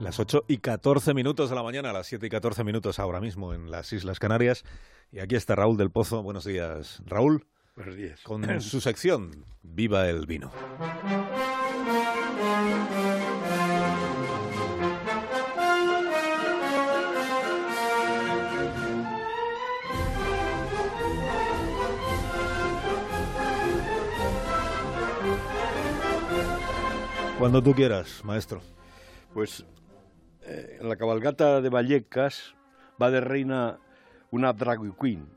Las 8 y 14 minutos de la mañana, las 7 y 14 minutos ahora mismo en las Islas Canarias. Y aquí está Raúl del Pozo. Buenos días, Raúl. Buenos días. Con su sección Viva el vino. Cuando tú quieras, maestro. Pues eh, en la cabalgata de Vallecas va de reina una drag queen,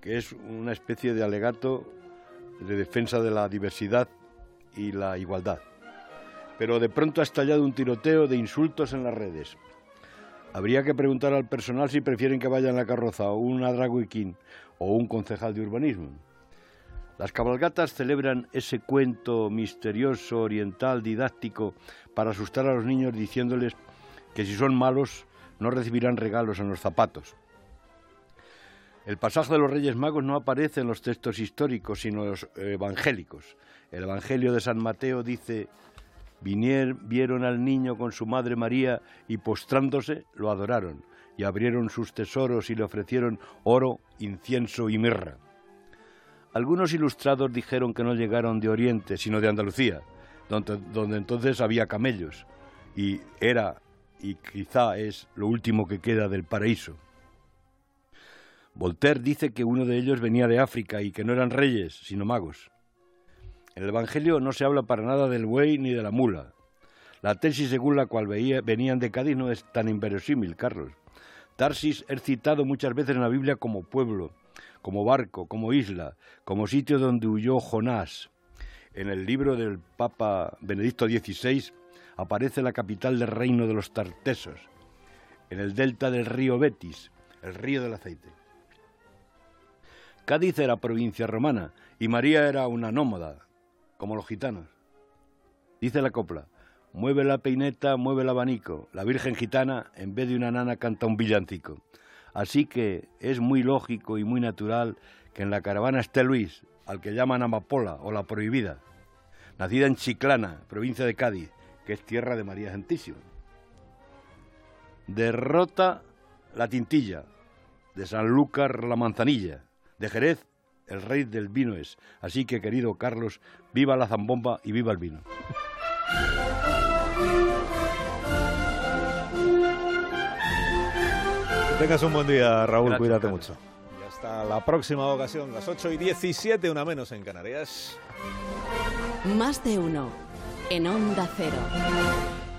que es una especie de alegato de defensa de la diversidad y la igualdad. Pero de pronto ha estallado un tiroteo de insultos en las redes. Habría que preguntar al personal si prefieren que vaya en la carroza una drag queen o un concejal de urbanismo. Las cabalgatas celebran ese cuento misterioso, oriental, didáctico, para asustar a los niños diciéndoles que si son malos no recibirán regalos en los zapatos. El pasaje de los Reyes Magos no aparece en los textos históricos, sino en los evangélicos. El Evangelio de San Mateo dice, vieron al niño con su madre María y postrándose lo adoraron y abrieron sus tesoros y le ofrecieron oro, incienso y mirra. Algunos ilustrados dijeron que no llegaron de Oriente, sino de Andalucía, donde, donde, entonces había camellos, y era, y quizá es, lo último que queda del paraíso. Voltaire dice que uno de ellos venía de África y que no eran reyes, sino magos. En el Evangelio no se habla para nada del buey ni de la mula. La tesis según la cual veía, venían de Cádiz no es tan inverosímil, Carlos. Tarsis es citado muchas veces en la Biblia como pueblo, como barco, como isla, como sitio donde huyó Jonás. En el libro del Papa Benedicto XVI aparece la capital del reino de los Tartesos, en el delta del río Betis, el río del aceite. Cádiz era provincia romana y María era una nómada, como los gitanos. Dice la copla, mueve la peineta, mueve el abanico, la Virgen gitana en vez de una nana canta un villancico. Así que es muy lógico y muy natural que en la caravana esté Luis, al que llaman Amapola o la Prohibida, nacida en Chiclana, provincia de Cádiz, que es tierra de María Santísima. Derrota la Tintilla, de Sanlúcar la Manzanilla, de Jerez el rey del vino es. Así que, querido Carlos, viva la zambomba y viva el vino. tengas un buen día, Raúl. Gracias, Cuídate Carlos. mucho. Hasta la próxima ocasión, las 8 y 17, una menos en Canarias. Más de uno en Onda Cero.